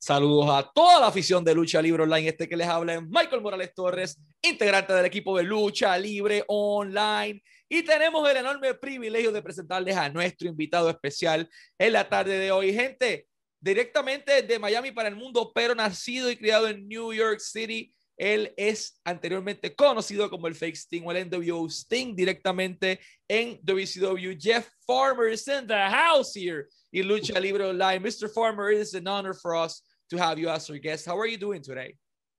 Saludos a toda la afición de Lucha Libre Online. Este que les habla es Michael Morales Torres, integrante del equipo de Lucha Libre Online. Y tenemos el enorme privilegio de presentarles a nuestro invitado especial en la tarde de hoy. Gente, directamente de Miami para el mundo, pero nacido y criado en New York City. Él es anteriormente conocido como el Fake Sting o el NWO Sting directamente en WCW. Jeff Farmer is in the house here in Lucha Libre Online. Mr. Farmer, is an honor for us to have you as our guest. How are you doing today?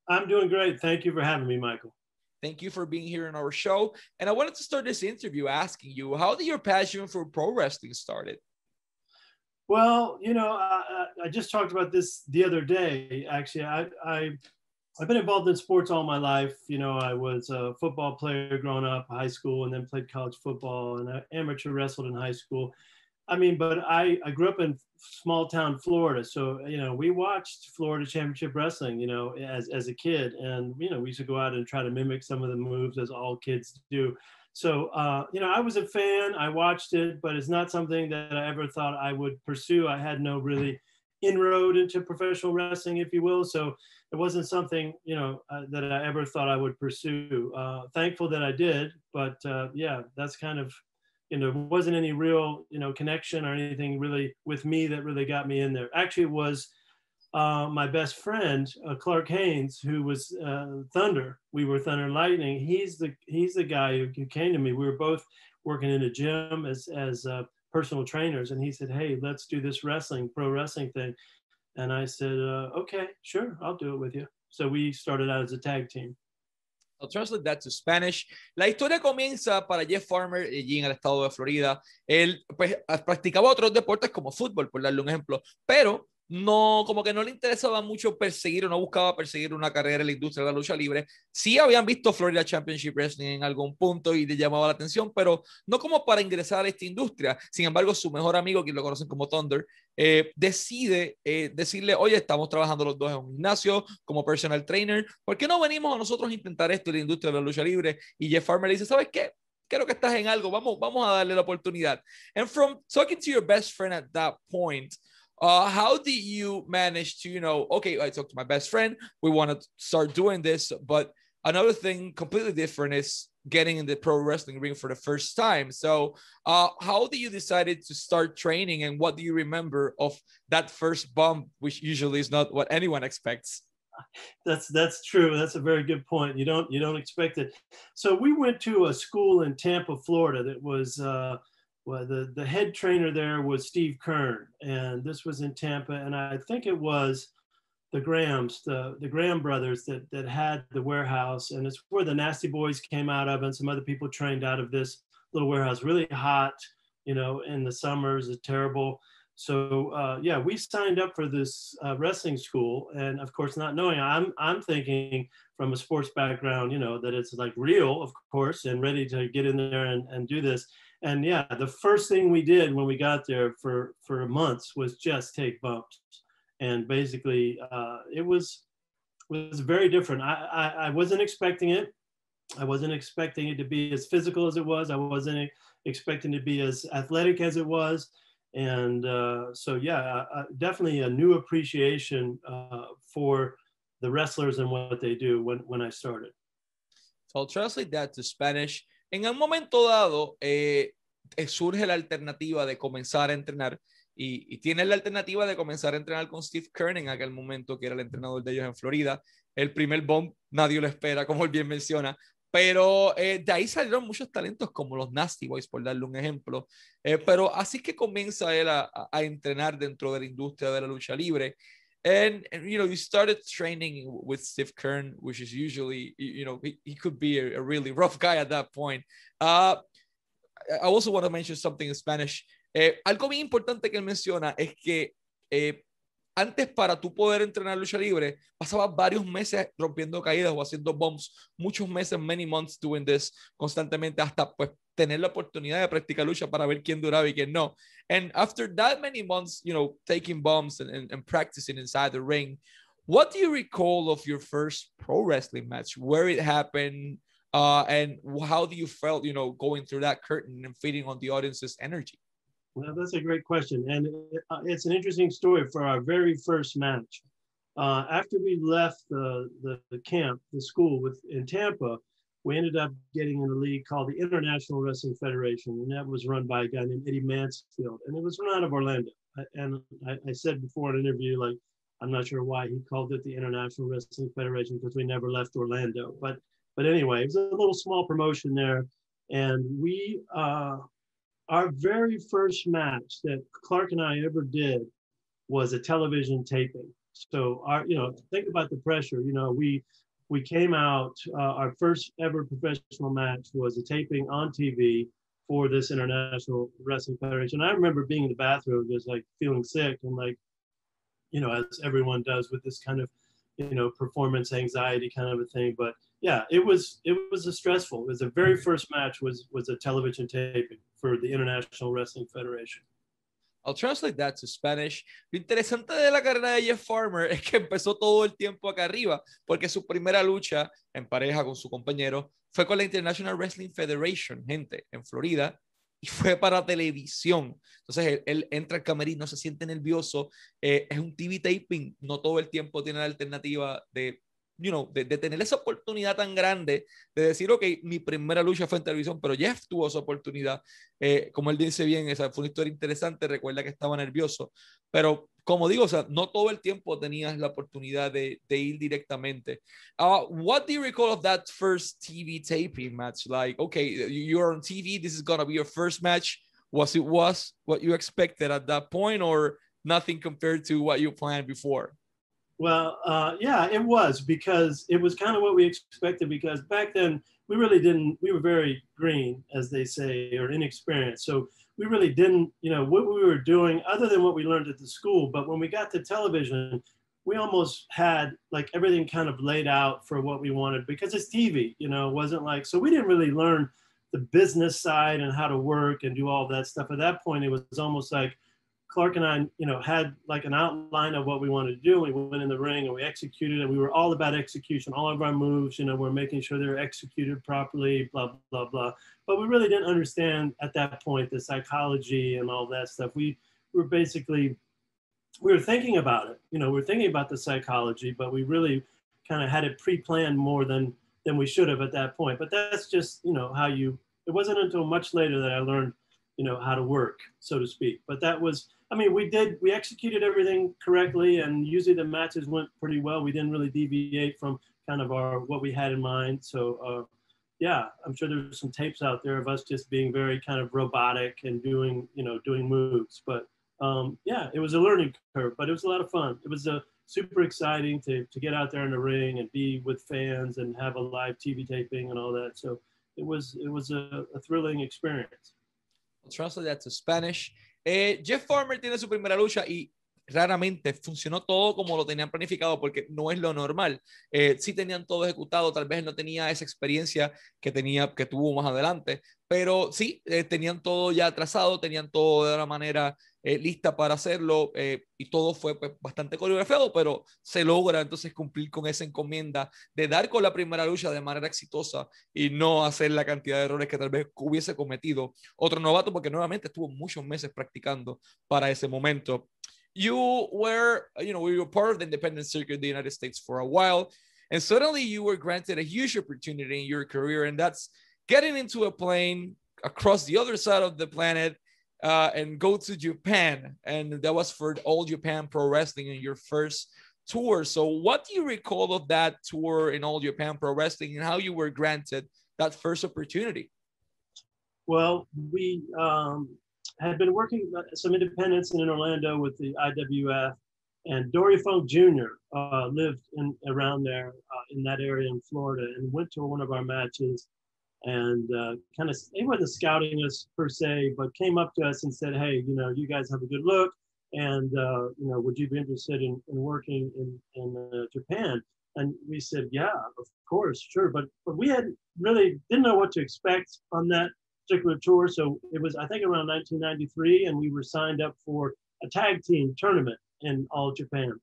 I'm doing great. Thank you for having me, Michael. Thank you for being here in our show. And I wanted to start this interview asking you, how did your passion for pro wrestling started? Well, you know, I, I just talked about this the other day. Actually, I, I I've been involved in sports all my life. You know, I was a football player growing up, high school, and then played college football and I amateur wrestled in high school. I mean, but I, I grew up in small town Florida. So, you know, we watched Florida Championship Wrestling, you know, as, as a kid. And, you know, we used to go out and try to mimic some of the moves as all kids do. So, uh, you know, I was a fan, I watched it, but it's not something that I ever thought I would pursue. I had no really inroad into professional wrestling, if you will. So it wasn't something, you know, uh, that I ever thought I would pursue. Uh, thankful that I did, but uh, yeah, that's kind of you know, wasn't any real, you know, connection or anything really with me that really got me in there. Actually, it was uh, my best friend uh, Clark Haynes, who was uh, Thunder. We were Thunder and Lightning. He's the he's the guy who, who, came to me. We were both working in a gym as as uh, personal trainers, and he said, "Hey, let's do this wrestling, pro wrestling thing." And I said, uh, "Okay, sure, I'll do it with you." So we started out as a tag team. I'll translate that to Spanish. La historia comienza para Jeff Farmer allí en el estado de Florida. Él pues, practicaba otros deportes como fútbol, por darle un ejemplo, pero no, como que no le interesaba mucho perseguir o no buscaba perseguir una carrera en la industria de la lucha libre. Sí habían visto Florida Championship Wrestling en algún punto y le llamaba la atención, pero no como para ingresar a esta industria. Sin embargo, su mejor amigo, quien lo conocen como Thunder, eh, decide eh, decirle, oye, estamos trabajando los dos en un gimnasio como personal trainer, ¿por qué no venimos a nosotros a intentar esto en la industria de la lucha libre? Y Jeff Farmer le dice, ¿sabes qué? Creo que estás en algo, vamos, vamos a darle la oportunidad. And from talking to your best friend at that point, Uh, how did you manage to, you know, okay, I talked to my best friend, we want to start doing this, but another thing completely different is getting in the pro wrestling ring for the first time. So, uh, how do you decided to start training, and what do you remember of that first bump, which usually is not what anyone expects? That's that's true. That's a very good point. You don't you don't expect it. So we went to a school in Tampa, Florida, that was. Uh, well, the, the head trainer there was Steve Keirn, and this was in Tampa. And I think it was the Grahams, the, the Graham brothers that, that had the warehouse. And it's where the Nasty Boys came out of, and some other people trained out of this little warehouse. Really hot, you know, in the summers, it's terrible. So uh, yeah, we signed up for this uh, wrestling school, and of course, not knowing, I'm I'm thinking from a sports background, you know, that it's like real, of course, and ready to get in there and, and do this and yeah, the first thing we did when we got there for for months was just take bumps, and basically uh, it was was very different. I, I, I wasn't expecting it. I wasn't expecting it to be as physical as it was. I wasn't expecting to be as athletic as it was. And uh, so, yeah, definitely a new appreciation uh, for the wrestlers and what they do when, when I started. So I'll translate that to Spanish. En un momento dado, eh, eh, surge la alternativa de comenzar a entrenar y, tiene la alternativa de comenzar a entrenar con Steve Kern en aquel momento, que era el entrenador de ellos en Florida. El primer bomb nadie lo espera, como él bien menciona, pero eh, de ahí salieron muchos talentos como los Nasty Boys, por darle un ejemplo. pero así que comienza él a, entrenar dentro de la industria de la lucha libre and, and, you know you started training with Steve Keirn, which is usually you know he, he could be a, a, really rough guy at that point. Uh, I also want to mention something in Spanish. Eh, algo bien importante que él menciona es que eh, antes para tú poder entrenar lucha libre, pasabas varios meses rompiendo caídas o haciendo bombs, muchos meses, many months doing this constantemente hasta pues tener la oportunidad de practicar lucha para ver quién duraba y quién no. And after that many months, you know, taking bumps and, and, and practicing inside the ring, what do you recall of your first pro wrestling match, where it happened, uh, and how do you felt, you know, going through that curtain and feeding on the audience's energy? Well, that's a great question. And uh, it's an interesting story for our very first match. uh, after we left the, the, the camp, the school with in Tampa, we ended up getting in a league called the International Wrestling Federation, and that was run by a guy named Eddie Mansfield, and it was run out of Orlando. And I, I said before in an interview, like I'm not sure why he called it the International Wrestling Federation because we never left Orlando, but but anyway, it was a little small promotion there, and we uh, our very first match that Clark and I ever did was a television taping. So our, you know, think about the pressure. You know, we we came out. Uh, our first ever professional match was a taping on TV for this International Wrestling Federation. I remember being in the bathroom, just like feeling sick, and like, you know, as everyone does with this kind of, you know, performance anxiety kind of a thing. But yeah, it was it was a stressful. It was the very first match was was a television taping for the International Wrestling Federation. I'll translate that to Spanish. Lo interesante de la carrera de Jeff Farmer es que empezó todo el tiempo acá arriba, porque su primera lucha en pareja con su compañero fue con la International Wrestling Federation, gente, en Florida, y fue para televisión. Entonces él, entra al camerino, se siente nervioso, eh, es un TV taping, no todo el tiempo tiene la alternativa de you know, de, de, tener esa oportunidad tan grande de decir, ok, mi primera lucha fue en televisión, pero Jeff tuvo esa oportunidad. Eh, como él dice bien, esa fue una historia interesante, recuerda que estaba nervioso, pero como digo, o sea, no todo el tiempo tenías la oportunidad de, de ir directamente. Uh, what do you recall of that first TV taping match? Like, okay, you're on TV, this is going to be your first match. Was it was what you expected at that point or nothing compared to what you planned before? Well, uh, yeah, it was because it was kind of what we expected because back then we really didn't, we were very green, as they say, or inexperienced. So we really didn't, you know, what we were doing other than what we learned at the school. But when we got to television, we almost had like everything kind of laid out for what we wanted because it's TV, you know, it wasn't like, so we didn't really learn the business side and how to work and do all that stuff. At that point, it was almost like, Clark and I, you know, had like an outline of what we wanted to do. We went in the ring and we executed, and we were all about execution. All of our moves, you know, we're making sure they're executed properly, blah blah blah. But we really didn't understand at that point the psychology and all that stuff. We were basically we were thinking about it. You know, we are thinking about the psychology, but we really kind of had it pre-planned more than than we should have at that point. But that's just you know how you. It wasn't until much later that I learned, you know, how to work, so to speak. But that was I mean, we did, we executed everything correctly, and usually the matches went pretty well. We didn't really deviate from kind of our what we had in mind. So, uh, yeah, I'm sure there's some tapes out there of us just being very kind of robotic and doing, you know, doing moves. But um, yeah, it was a learning curve, but it was a lot of fun. It was a uh, super exciting to, to get out there in the ring and be with fans and have a live TV taping and all that. So it was it was a, a thrilling experience. I'll translate that to Spanish. Eh, Jeff Farmer tiene su primera lucha y raramente funcionó todo como lo tenían planificado porque no es lo normal. Eh, sí tenían todo ejecutado, tal vez no tenía esa experiencia que tenía que tuvo más adelante, pero sí eh, tenían todo ya trazado, tenían todo de una manera eh, lista para hacerlo eh, y todo fue pues, bastante coreografiado, pero se logra entonces cumplir con esa encomienda de dar con la primera lucha de manera exitosa y no hacer la cantidad de errores que tal vez hubiese cometido otro novato porque nuevamente estuvo muchos meses practicando para ese momento. You were, you know, we were part of the independent circuit in the United States for a while, and suddenly you were granted a huge opportunity in your career, and that's getting into a plane across the other side of the planet uh, and go to Japan, and that was for All Japan Pro Wrestling in your first tour. So, what do you recall of that tour in All Japan Pro Wrestling, and how you were granted that first opportunity? Well, we um, had been working some independents in Orlando with the IWF, and Dory Funk Jr. Uh, lived in around there uh, in that area in Florida, and went to one of our matches, and uh, kind of he wasn't scouting us per se, but came up to us and said, "Hey, you know, you guys have a good look, and uh, you know, would you be interested in, in working in in uh, Japan?" And we said, "Yeah, of course, sure," but but we had really didn't know what to expect on that particular tour. So it was, I think, around 1993, and we were signed up for a tag team tournament in All Japan.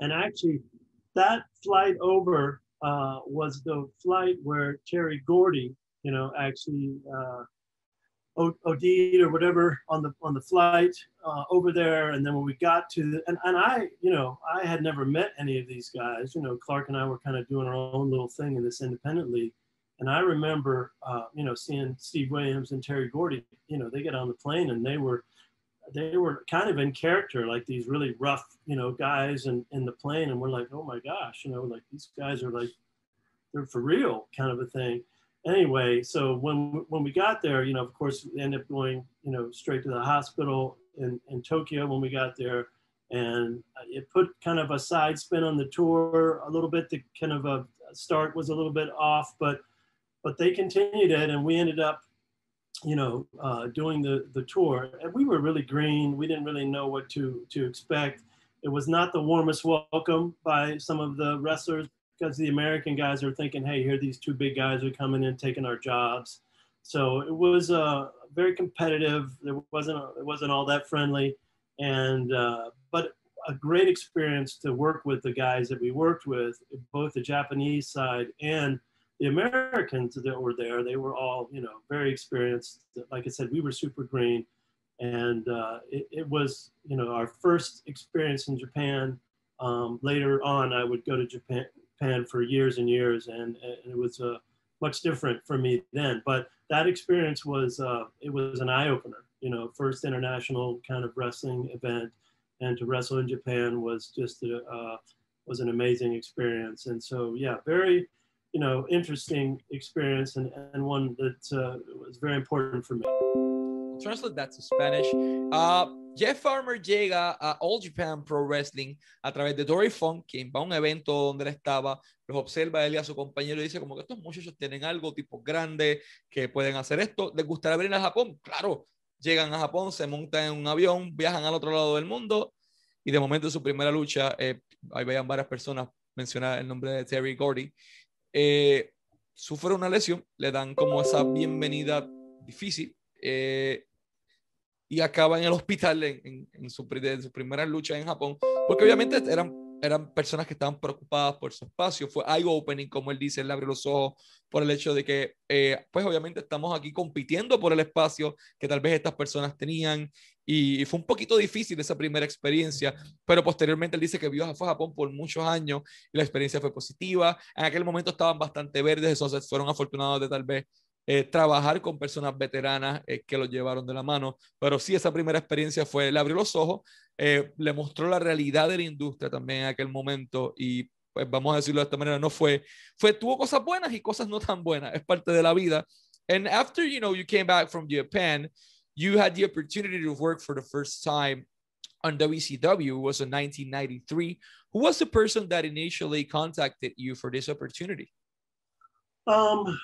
And actually, that flight over uh, was the flight where Terry Gordy, you know, actually uh, OD or whatever on the on the flight uh, over there, and then when we got to the, and, and I you know I had never met any of these guys. You know, Clark and I were kind of doing our own little thing in this independent league, and I remember uh, you know seeing Steve Williams and Terry Gordy. You know, they get on the plane and they were they were kind of in character, like these really rough you know guys in in the plane, and we're like, oh my gosh, you know, like these guys are like they're for real kind of a thing anyway, so when when we got there, you know, of course, we ended up going, you know, straight to the hospital in, in Tokyo when we got there, and it put kind of a side spin on the tour a little bit. The kind of a start was a little bit off, but but they continued it, and we ended up, you know, uh, doing the the tour. And we were really green. We didn't really know what to to expect. It was not the warmest welcome by some of the wrestlers because the American guys are thinking, hey, here these two big guys are coming in taking our jobs. So it was uh, very competitive. There wasn't it wasn't all that friendly, and uh, but a great experience to work with the guys that we worked with, both the Japanese side and the Americans that were there. They were all you know very experienced. Like I said, we were super green, and uh, it, it was you know our first experience in Japan. Um, later on, I would go to Japan, Japan for years and years, and, and it was uh, much different for me then. But that experience was uh, it was an eye opener. You know, first international kind of wrestling event, and to wrestle in Japan was just a, uh, was an amazing experience. And so, yeah, very you know interesting experience, and, and one that uh, was very important for me. Translate that to Spanish. Uh, Jeff Farmer llega a All Japan Pro Wrestling a través de Dory Funk, quien va a un evento donde él estaba, los observa él y a su compañero y dice como que estos muchachos tienen algo tipo grande, que pueden hacer esto, ¿les gustaría venir a Japón? Claro, llegan a Japón, se montan en un avión, viajan al otro lado del mundo y de momento en su primera lucha, eh, ahí veían varias personas mencionar el nombre de Terry Gordy, eh, sufre una lesión, le dan como esa bienvenida difícil. Eh, y acaba en el hospital en, en, su, su, primera lucha en Japón, porque obviamente eran, eran personas que estaban preocupadas por su espacio, fue eye-opening, como él dice, él abrió los ojos por el hecho de que, eh, pues obviamente estamos aquí compitiendo por el espacio que tal vez estas personas tenían, y, fue un poquito difícil esa primera experiencia, pero posteriormente él dice que vio a Japón por muchos años y la experiencia fue positiva, en aquel momento estaban bastante verdes, entonces fueron afortunados de tal vez eh, trabajar con personas veteranas eh, que lo llevaron de la mano. Pero sí, esa primera experiencia fue, le abrió los ojos, eh, le mostró la realidad de la industria también en aquel momento y pues vamos a decirlo de esta manera, no fue, fue, tuvo cosas buenas y cosas no tan buenas, es parte de la vida. And after, you know, you came back from Japan, you had the opportunity to work for the first time on WCW was in 1993. Who was the person that initially contacted you for this opportunity? Um,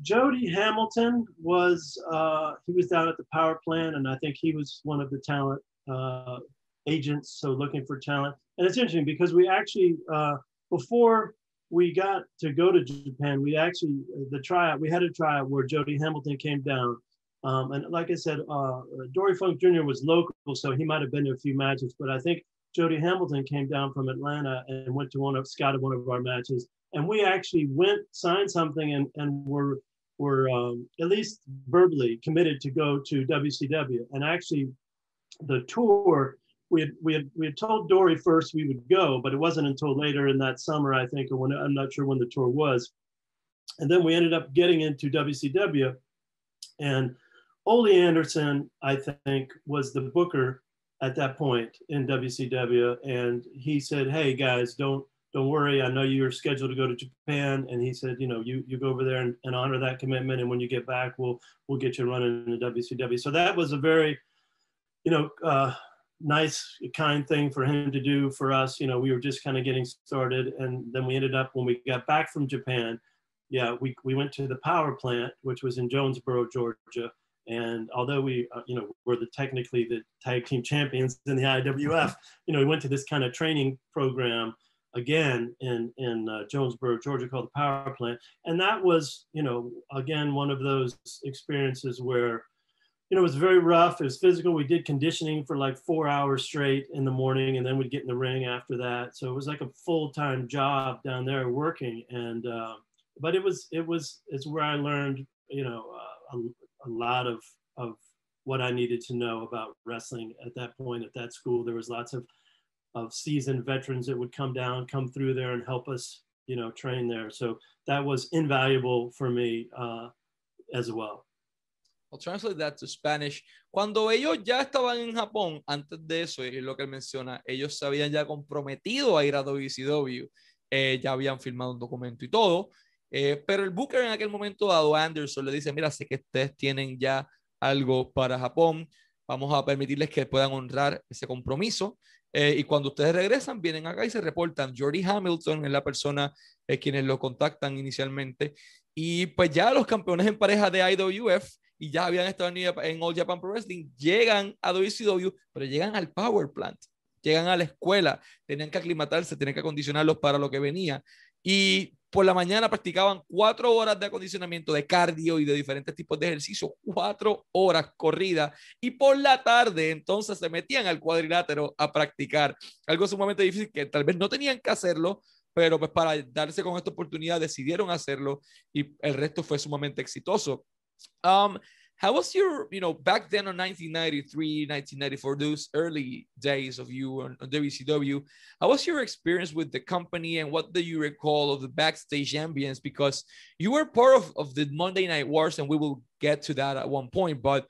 Jody Hamilton was uh, he was down at the power plant, and I think he was one of the talent uh, agents, so looking for talent. And it's interesting because we actually uh, before we got to go to Japan, we actually the tryout we had a tryout where Jody Hamilton came down. Um, and like I said, uh, Dory Funk Jr. was local, so he might have been to a few matches. But I think Jody Hamilton came down from Atlanta and went to one of scouted one of our matches and we actually went signed something and and were were um, at least verbally committed to go to WCW. And actually, the tour we had we had we had told Dory first we would go, but it wasn't until later in that summer, I think, or when I'm not sure when the tour was. And then we ended up getting into WCW, and Ole Anderson, I think, was the booker at that point in WCW, and he said, "Hey guys, don't don't worry. I know you're scheduled to go to Japan. And he said, you know, you, you go over there and, and honor that commitment. And when you get back, we'll, we'll get you running in the WCW. So that was a very, you know, uh, nice, kind thing for him to do for us. You know, we were just kind of getting started. And then we ended up, when we got back from Japan, yeah, we, we went to the power plant, which was in Jonesboro, Georgia. And although we, uh, you know, were the technically the tag team champions in the IWF, you know, we went to this kind of training program again in in uh, Jonesboro, Georgia, called the Power Plant, and that was you know again one of those experiences where you know it was very rough. It was physical. We did conditioning for like four hours straight in the morning, and then we'd get in the ring after that. So it was like a full time job down there working, and uh, but it was it was it's where I learned you know uh, a, lot of of what I needed to know about wrestling at that point at that school. There was lots of of seasoned veterans that would come down, come through there and help us, you know, train there. So that was invaluable for me uh, as well. I'll translate that to Spanish. Cuando ellos ya estaban en Japón, antes de eso, y lo que él menciona, ellos se habían ya comprometido a ir a WCW, eh, ya habían firmado un documento y todo, eh, pero el Booker en aquel momento dado, Anderson, le dice, mira, sé que ustedes tienen ya algo para Japón, vamos a permitirles que puedan honrar ese compromiso. Eh, y cuando ustedes regresan, vienen acá y se reportan. Jordi Hamilton es la persona eh, quienes lo contactan inicialmente. Y pues ya los campeones en pareja de IWF y ya habían estado en, All Japan Pro Wrestling, llegan a WCW, pero llegan al Power Plant, llegan a la escuela, tenían que aclimatarse, tenían que acondicionarlos para lo que venía. Y por la mañana practicaban cuatro horas de acondicionamiento, de cardio y de diferentes tipos de ejercicio, cuatro horas corridas. Y por la tarde, entonces se metían al cuadrilátero a practicar. Algo sumamente difícil que tal vez no tenían que hacerlo, pero pues para darse con esta oportunidad decidieron hacerlo y el resto fue sumamente exitoso. Um, how was your, you know, back then on 1993, 1994, those early days of you on, on, WCW, how was your experience with the company and what do you recall of the backstage ambience? Because you were part of, of the Monday Night Wars and we will get to that at one point, but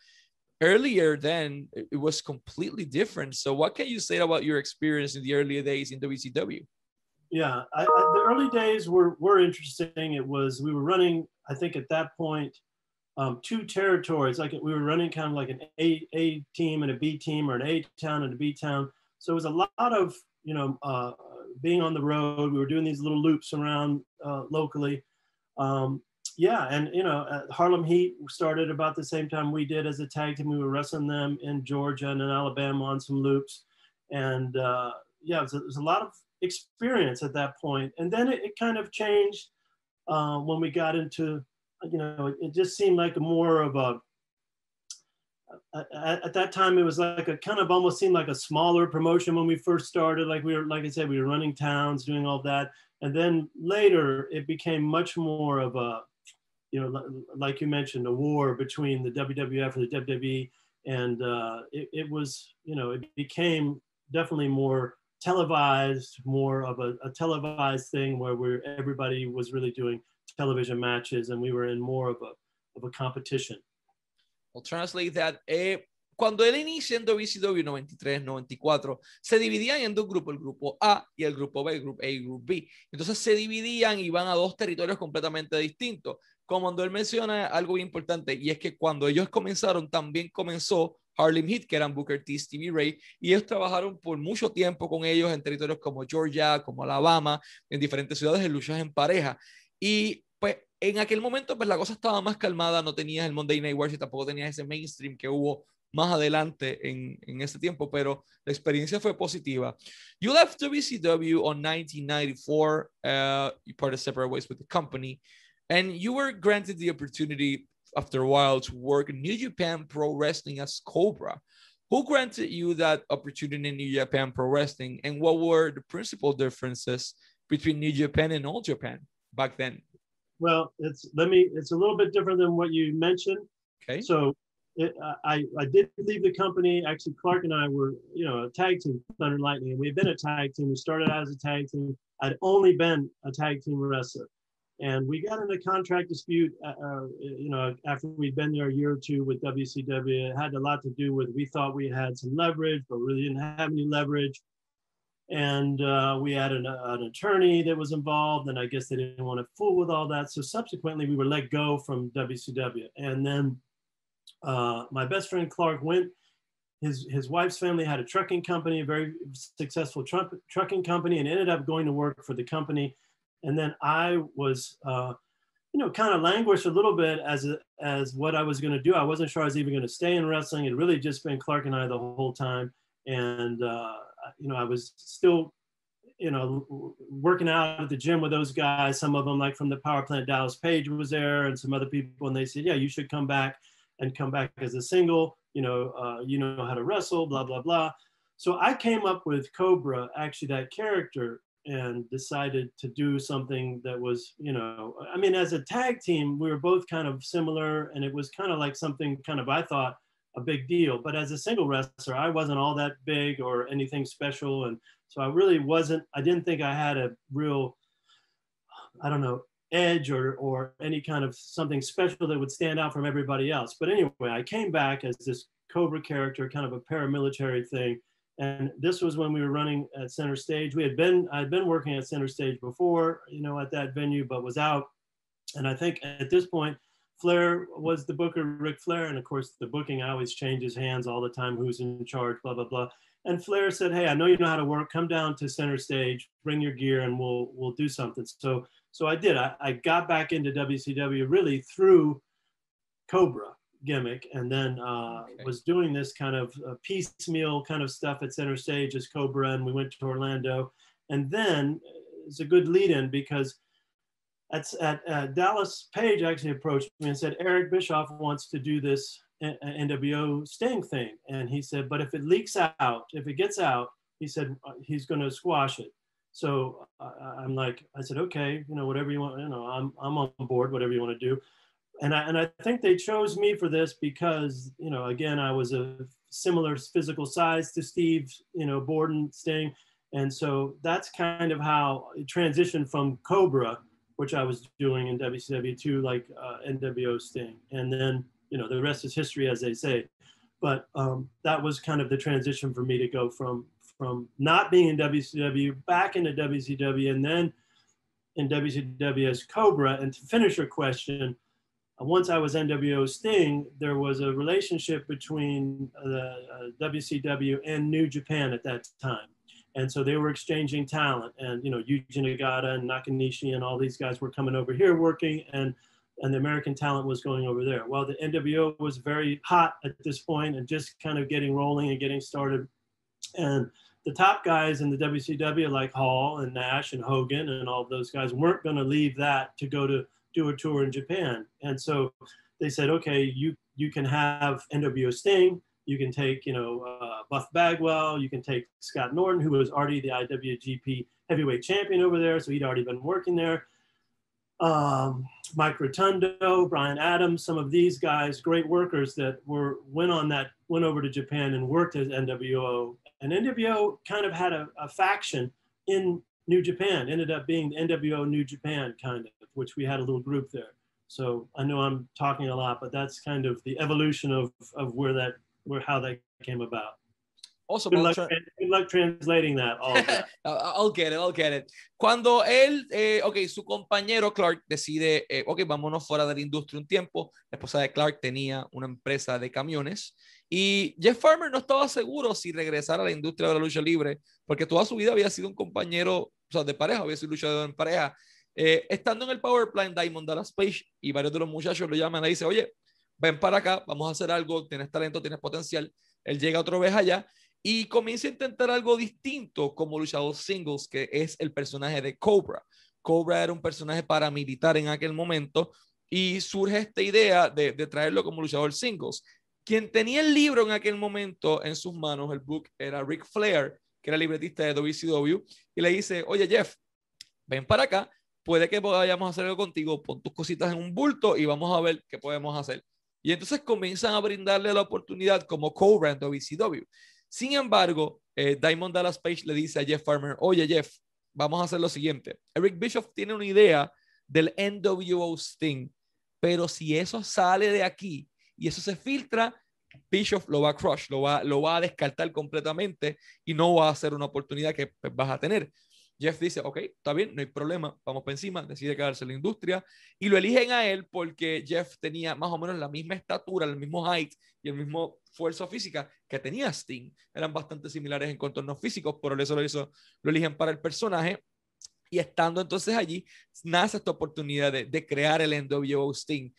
earlier then it was completely different. So what can you say about your experience in the earlier days in WCW? Yeah, I, the early days were, were interesting. It was, we were running, I think at that point, um, two territories. Like we were running kind of like an A, A team and a B team, or an A town and a B town. So it was a lot of you know uh, being on the road. We were doing these little loops around uh, locally. Um, yeah, and you know Harlem Heat started about the same time we did as a tag team. We were wrestling them in Georgia and in Alabama on some loops, and uh, yeah, it was, a, it was, a, lot of experience at that point. And then it, it kind of changed uh, when we got into you know, it just seemed like more of a, at, at, that time it was like a kind of almost seemed like a smaller promotion when we first started. Like we were like i said we were running towns doing all that. And then later it became much more of a you know like you mentioned a war between the wwf and the wwe and uh, it, it, was you know it became definitely more televised more of a, a televised thing where we're everybody was really doing television matches and we were in more of a, of a competition. I'll translate that. Eh, cuando él inicia en WCW 93, 94, se dividían en dos grupos, el grupo A y el grupo B, el grupo A y el grupo B. Entonces se dividían y iban a dos territorios completamente distintos. Como cuando él menciona algo bien importante, y es que cuando ellos comenzaron, también comenzó Harlem Heat, que eran Booker T, Stevie Ray, y ellos trabajaron por mucho tiempo con ellos en territorios como Georgia, como Alabama, en diferentes ciudades en luchas en pareja. Y pues en aquel momento pues la cosa estaba más calmada, no tenías el Monday Night Wars y tampoco tenías ese mainstream que hubo más adelante en, en ese tiempo, pero la experiencia fue positiva. You left WCW on 1994, uh, you parted separate ways with the company, and you were granted the opportunity after a while to work in New Japan Pro Wrestling as Cobra. Who granted you that opportunity in New Japan Pro Wrestling, and what were the principal differences between New Japan and Old Japan? back then? Well, it's let me. It's a little bit different than what you mentioned. Okay. So it, I I did leave the company. Actually, Clark and I were you know a tag team, Thunder Lightning, and we had been a tag team. We started out as a tag team. I'd only been a tag team wrestler, and we got in a contract dispute. Uh, uh you know, after we'd been there a year or two with WCW, it had a lot to do with we thought we had some leverage, but really didn't have any leverage. And uh, we had an, an, attorney that was involved and i guess they didn't want to fool with all that. So subsequently we were let go from wcw and then uh, my best friend clark went his, his wife's family had a trucking company a very successful truck, trucking company and ended up going to work for the company and then i was uh, you know kind of languished a little bit as as what i was going to do i wasn't sure i was even going to stay in wrestling it really just been clark and i the whole time and uh, you know, I was still, you know, working out at the gym with those guys. Some of them, like from the power plant, Dallas Page was there, and some other people, and they said, "Yeah, you should come back and come back as a single. You know, uh, you know how to wrestle, blah blah blah." So I came up with Cobra, actually that character, and decided to do something that was, you know, I mean, as a tag team, we were both kind of similar, and it was kind of like something kind of I thought a big deal. But as a single wrestler, I wasn't all that big or anything special, and so I really wasn't. I didn't think I had a real, I don't know, edge or or any kind of something special that would stand out from everybody else. But anyway, I came back as this Cobra character, kind of a paramilitary thing and this was when we were running at center stage. We had been i'd been working at center stage before you know at that venue but was out. And i think at this point flair was the booker Ric flair. And of course the booking always changes hands all the time who's in charge blah blah blah. And flair said hey i know you know how to work. Come down to center stage. Bring your gear and we'll we'll do something. So so i did. I, I got back into wcw really through cobra gimmick and then uh, okay. was doing this kind of uh, piecemeal kind of stuff at center stage as cobra and we went to orlando. And then it's a good lead in because at, at uh, dallas page actually approached me and said eric bischoff wants to do this nwo sting thing. And he said but if it leaks out if it gets out he said uh, he's going to squash it. So uh, i'm like i said okay you know whatever you want you know i'm, I'm on board whatever you want to do and I, and I think they chose me for this because, you know, again, I was a similar physical size to Steve, you know, Borden, Sting. And so that's kind of how it transitioned from Cobra, which I was doing in WCW to like uh, NWO Sting. And then, you know, the rest is history, as they say. But um, that was kind of the transition for me to go from from not being in WCW back into WCW and then in WCW as Cobra. And to finish your question, once I was NWO Sting, there was a relationship between the uh, WCW and New Japan at that time. And so they were exchanging talent and, you know, Yuji Nagata and Nakanishi and all these guys were coming over here working and, and the American talent was going over there. Well, the NWO was very hot at this point and just kind of getting rolling and getting started. And the top guys in the WCW like Hall and Nash and Hogan and all those guys weren't going to leave that to go to do a tour in Japan. And so they said, okay, you you can have NWO Sting, you can take you know uh, Buff Bagwell, you can take Scott Norton, who was already the IWGP Heavyweight Champion over there, so he'd already been working there. Um, Mike Rotundo, Brian Adams, some of these guys, great workers that were went on that went over to Japan and worked as NWO. And NWO kind of had a, a faction in New Japan, ended up being the NWO New Japan kind of which we had a little group there. So I know I'm talking a lot, but that's kind of the evolution of, of where that, where how that came about. Also, good luck, good luck translating that. All that. I'll get it, I'll get it. Cuando él, eh, ok, su compañero Clark decide, eh, ok, vámonos fuera de la industria un tiempo. La esposa de Clark tenía una empresa de camiones y Jeff Farmer no estaba seguro si regresar a la industria de la lucha libre, porque toda su vida había sido un compañero, o sea, de pareja, había sido luchador en pareja eh, estando en el Power Plant, Diamond Dallas Page y varios de los muchachos lo llaman y dicen, oye, ven para acá, vamos a hacer algo, tienes talento, tienes potencial. Él llega otra vez allá y comienza a intentar algo distinto como luchador singles, que es el personaje de Cobra. Cobra era un personaje paramilitar en aquel momento y surge esta idea de, de traerlo como luchador singles. Quien tenía el libro en aquel momento en sus manos, el book, era Rick Flair, que era libretista de WCW, y le dice, oye Jeff, ven para acá, puede que vayamos a hacer algo contigo, pon tus cositas en un bulto y vamos a ver qué podemos hacer. Y entonces comienzan a brindarle la oportunidad como co-brand o BCW. Sin embargo, eh, Diamond Dallas Page le dice a Jeff Farmer, oye Jeff, vamos a hacer lo siguiente. Eric Bischoff tiene una idea del NWO Sting, pero si eso sale de aquí y eso se filtra, Bischoff lo va a crush, lo va, a descartar completamente y no va a ser una oportunidad que pues, vas a tener. Jeff dice, ok, está bien, no hay problema, vamos para encima, decide quedarse en la industria y lo eligen a él porque Jeff tenía más o menos la misma estatura, el mismo height y el mismo fuerza física que tenía Sting. Eran bastante similares en contornos físicos, por eso lo, eligen para el personaje. Y estando entonces allí, nace esta oportunidad de, de crear el NWO Sting.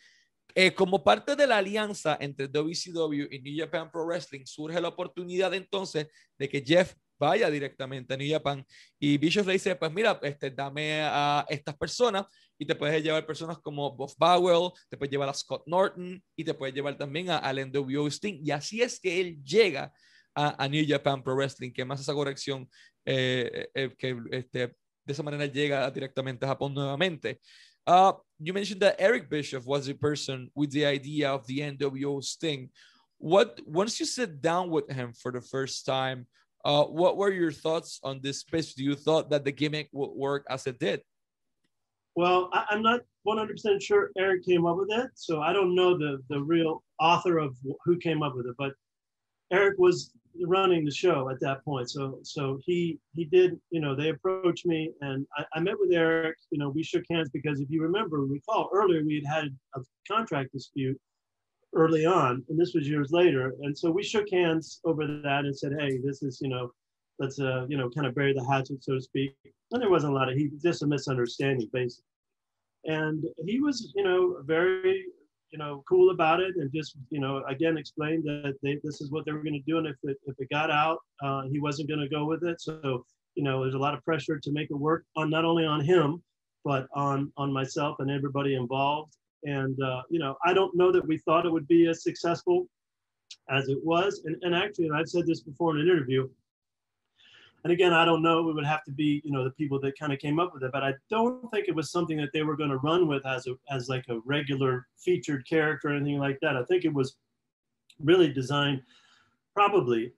Eh, como parte de la alianza entre WCW y New Japan Pro Wrestling, surge la oportunidad entonces de que Jeff vaya directamente a New Japan. Y Bischoff le dice, pues mira, este, dame a estas personas y te puedes llevar personas como Buff Bowell, te puedes llevar a Scott Norton y te puedes llevar también a, al NWO Sting. Y así es que él llega a, New Japan Pro Wrestling, que más esa corrección eh, eh, que este, de esa manera llega directamente a Japón nuevamente. Uh, you mentioned that Eric Bischoff was the person with the idea of the NWO Sting. What once you sit down with him for the first time, uh, what were your thoughts on this pitch? Do you thought that the gimmick would work as it did? Well, I, am not 100% sure Eric came up with it, so I don't know the the real author of who came up with it. But Eric was running the show at that point. So so he he did, you know, they approached me and I, I, met with Eric, you know, we shook hands because if you remember, recall earlier we had had a contract dispute early on, and this was years later. And so we shook hands over that and said, hey, this is, you know, let's uh, you know, kind of bury the hatchet, so to speak. And there wasn't a lot of he just a misunderstanding basically. And he was, you know, very you know, cool about it and just, you know, again, explained that they, this is what they were going to do. And if it, if it got out, uh, he wasn't going to go with it. So, you know, there's a lot of pressure to make it work on not only on him, but on, on myself and everybody involved. And, uh, you know, I don't know that we thought it would be as successful as it was. And, and actually, and I've said this before in an interview, and again, I don't know. It would have to be, you know, the people that kind of came up with it. But I don't think it was something that they were going to run with as a as like a regular featured character or anything like that. I think it was really designed, probably,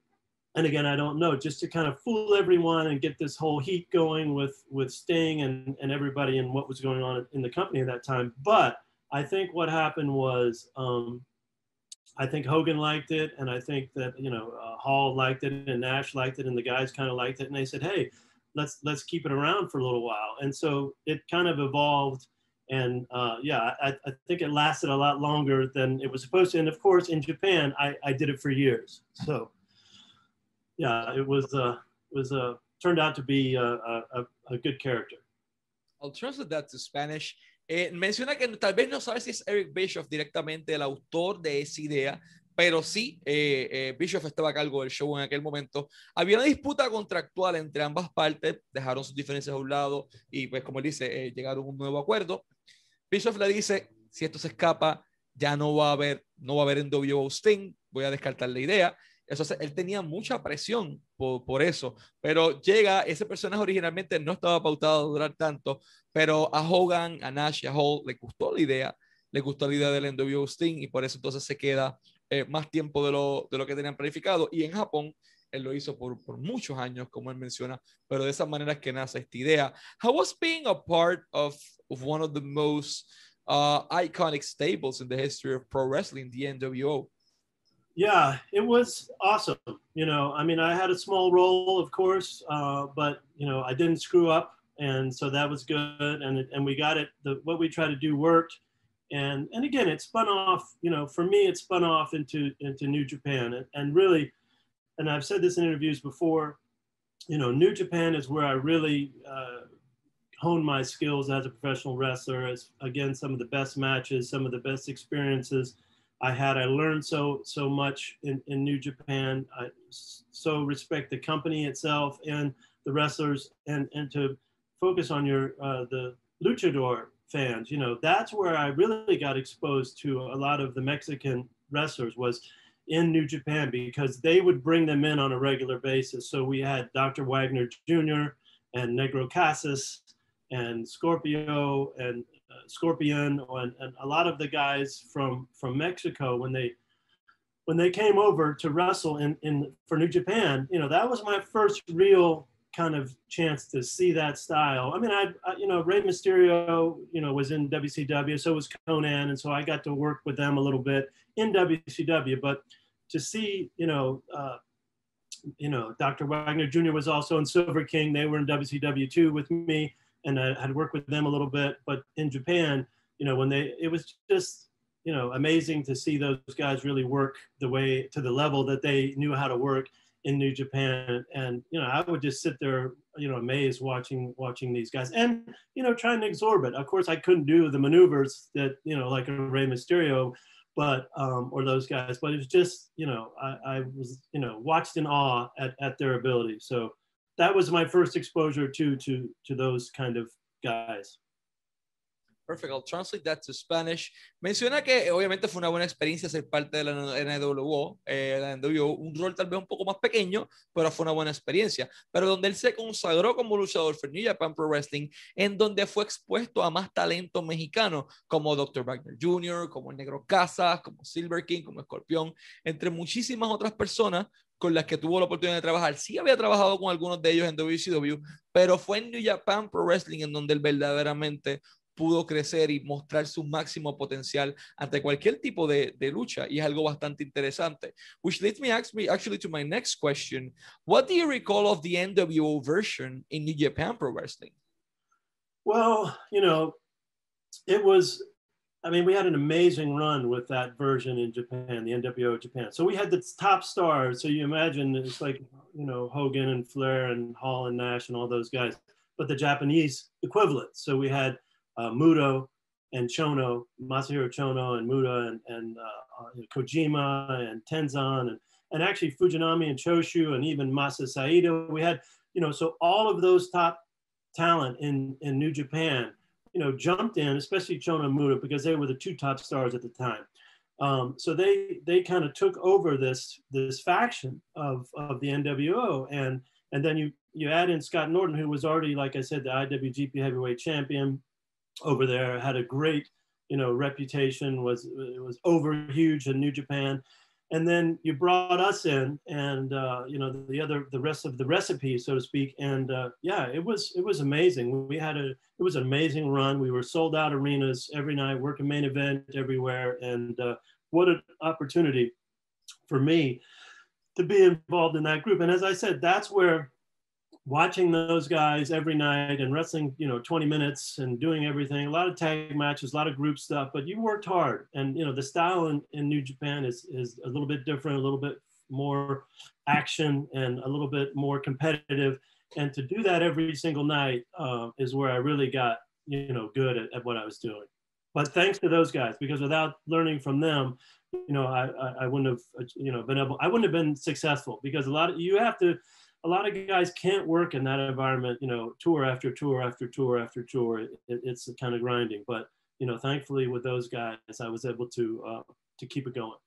and again, I don't know, just to kind of fool everyone and get this whole heat going with with Sting and and everybody and what was going on in the company at that time. But I think what happened was. Um, I think Hogan liked it, and I think that you know uh, Hall liked it, and Nash liked it, and the guys kind of liked it, and they said, "Hey, let's let's keep it around for a little while." And so it kind of evolved, and uh, yeah, I, I, think it lasted a lot longer than it was supposed to. And of course, in Japan, I, I did it for years. So yeah, it was uh, was uh, turned out to be a, a, a good character. I'll translate that to Spanish. Eh, menciona que tal vez no sabe si es Eric Bischoff directamente el autor de esa idea, pero sí, eh, eh, Bischoff estaba a cargo del show en aquel momento. Había una disputa contractual entre ambas partes, dejaron sus diferencias a un lado y pues como él dice, llegaron a un nuevo acuerdo. Bischoff le dice, si esto se escapa, ya no va a haber, no va a haber en WO Sting, voy a descartar la idea. Entonces, él tenía mucha presión por, eso, pero llega, ese personaje originalmente no estaba pautado a durar tanto, pero a Hogan, a Nash a Hall le gustó la idea, le gustó la idea del NWO Sting y por eso entonces se queda eh, más tiempo de lo, de lo que tenían planificado. Y en Japón, él lo hizo por, por muchos años, como él menciona, pero de esa manera que nace esta idea. How was being a part of, of one of the most uh, iconic stables in the history of pro wrestling, the NWO? Yeah, it was awesome. You know, I mean, I had a small role, of course, uh, but you know, I didn't screw up, and so that was good. And and we got it. The what we tried to do worked, and and again, it spun off. You know, for me, it spun off into into New Japan, and, and really, and I've said this in interviews before. You know, New Japan is where I really uh, honed my skills as a professional wrestler. As again, some of the best matches, some of the best experiences I had. I learned so so much in, in New Japan. I so respect the company itself and the wrestlers, and and to focus on your uh, the luchador fans. You know, that's where I really got exposed to a lot of the Mexican wrestlers was in New Japan because they would bring them in on a regular basis. So we had Dr. Wagner Jr. and Negro Casas and Scorpio and Scorpion and, and a lot of the guys from from Mexico when they when they came over to wrestle in, in for New Japan, you know, that was my first real kind of chance to see that style. I mean, I, I, you know, Rey Mysterio, you know, was in WCW, so was Konnan, and so I got to work with them a little bit in WCW. But to see, you know, uh, you know, Dr. Wagner Jr. was also in Silver King. They were in WCW too with me and I had worked with them a little bit. But in Japan, you know, when they, it was just, you know, amazing to see those guys really work the way to the level that they knew how to work in New Japan. And you know, I would just sit there, you know, amazed watching watching these guys, and you know, trying to absorb it. Of course, I couldn't do the maneuvers that you know, like a Rey Mysterio, but um, or those guys. But it was just, you know, I, I was, you know, watched in awe at, at their ability. So that was my first exposure to to to those kind of guys. Perfect. I'll translate that to Spanish. Menciona que obviamente fue una buena experiencia ser parte de la NWO, eh, la NWO, un rol tal vez un poco más pequeño, pero fue una buena experiencia. Pero donde él se consagró como luchador fue New Japan Pro Wrestling, en donde fue expuesto a más talento mexicano, como Dr. Wagner Jr., como el Negro Casas, como Silver King, como Escorpión, entre muchísimas otras personas con las que tuvo la oportunidad de trabajar. Sí había trabajado con algunos de ellos en WCW, pero fue en New Japan Pro Wrestling en donde él verdaderamente pudo crecer y mostrar su máximo potencial ante cualquier tipo de, de, lucha y es algo bastante interesante. Which leads me, me actually to my next question. What do you recall of the NWO version in New Japan Pro Wrestling? Well, you know, it was I mean, we had an amazing run with that version in Japan, the NWO Japan. So we had the top stars. So you imagine it's like, you know, Hogan and Flair and Hall and Nash and all those guys, but the Japanese equivalent. So we had uh, Muto and Chono, Masahiro Chono and Muta and, and uh, uh, Kojima and Tenzan and, and actually Fujinami and Choshu and even Masa. We had, you know, so all of those top talent in, in New Japan, you know, jumped in, especially Chono and Muta, because they were the two top stars at the time. Um, so they they kind of took over this this faction of, of the NWO and and then you you add in Scott Norton, who was already, like I said, the IWGP Heavyweight Champion, over there, had a great, you know, reputation, was was over huge in New Japan. And then you brought us in and, uh, you know, the other, the rest of the recipe, so to speak. And uh, yeah, it was, it was amazing. We had a, it was an amazing run. We were sold out arenas every night, working main event everywhere. And uh, what an opportunity for me to be involved in that group. And as I said, that's where watching those guys every night and wrestling, you know, 20 minutes and doing everything, a lot of tag matches, a lot of group stuff, but you worked hard. And, you know, the style in, in New Japan is, is a little bit different, a little bit more action and a little bit more competitive. And to do that every single night uh, is where I really got, you know, good at, at, what I was doing. But thanks to those guys, because without learning from them, you know, I, I, I wouldn't have, you know, been able, I wouldn't have been successful because a lot of, you have to, a lot of guys can't work in that environment, you know, tour after tour after tour after tour. It, it's kind of grinding, but you know, thankfully with those guys, I was able to uh, to keep it going.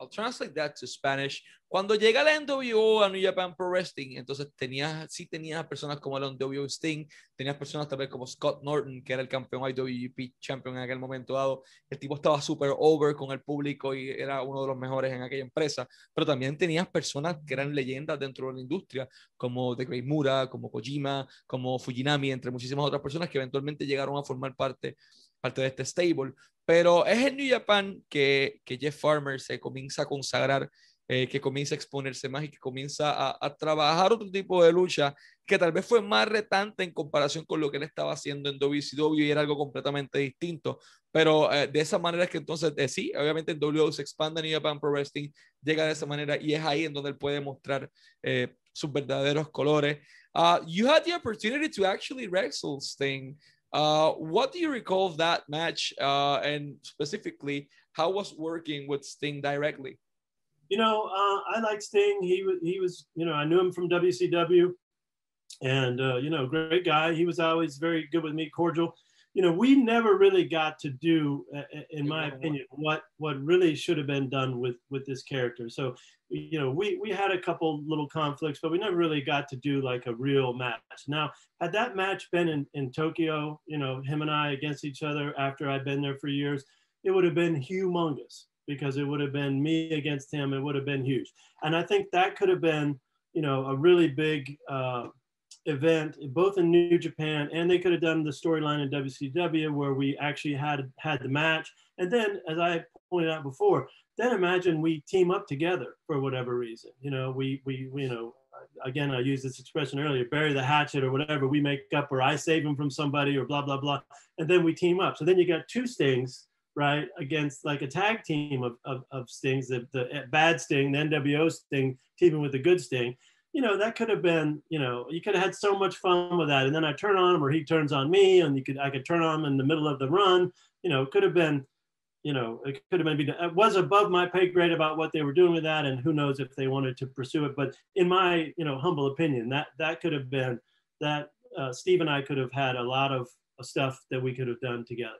I'll translate that to Spanish. Cuando llega la NWO a New Japan Pro Wrestling, entonces tenías, sí tenías personas como el NWO Sting, tenías personas tal vez como Scott Norton, que era el campeón IWGP Champion en aquel momento dado. El tipo estaba súper over con el público y era uno de los mejores en aquella empresa. Pero también tenías personas que eran leyendas dentro de la industria, como The Great Mura, como Kojima, como Fujinami, entre muchísimas otras personas que eventualmente llegaron a formar parte parte de este stable. Pero es en New Japan que, que Jeff Farmer se comienza a consagrar, eh, que comienza a exponerse más y que comienza a, a, trabajar otro tipo de lucha que tal vez fue más retante en comparación con lo que él estaba haciendo en WCW y era algo completamente distinto. Pero eh, de esa manera es que entonces, eh, sí, obviamente en WWE se expande New Japan Pro Wrestling, llega de esa manera y es ahí en donde él puede mostrar eh, sus verdaderos colores. Uh, you had the opportunity to actually wrestle Sting. Uh, what do you recall of that match, uh, and specifically, how was working with Sting directly? You know, uh, I like Sting. He was, he was, you know, I knew him from WCW, and uh, you know, great guy. He was always very good with me, cordial you know, we never really got to do, in my opinion, what what really should have been done with with this character. So, you know, we we had a couple little conflicts, but we never really got to do like a real match. Now, had that match been in in Tokyo, you know, him and I against each other after I'd been there for years, it would have been humongous because it would have been me against him. It would have been huge, and I think that could have been, you know, a really big. Uh, event, both in New Japan, and they could have done the storyline in WCW where we actually had had the match. And then, as I pointed out before, then imagine we team up together for whatever reason. You know, we we, we you know again I used this expression earlier, bury the hatchet or whatever. We make up, or I save him from somebody, or blah blah blah, and then we team up. So then you got two stings. Right against like a tag team of, of, of stings, the, the bad sting, the NWO sting, teaming with the good sting you know, that could have been, you know, you could have had so much fun with that. And then I turn on him or he turns on me and you could, I could turn on him in the middle of the run, you know, it could have been, you know, it could have been, it was above my pay grade about what they were doing with that. And who knows if they wanted to pursue it. But in my, you know, humble opinion, that, that could have been that uh, Steve and I could have had a lot of stuff that we could have done together.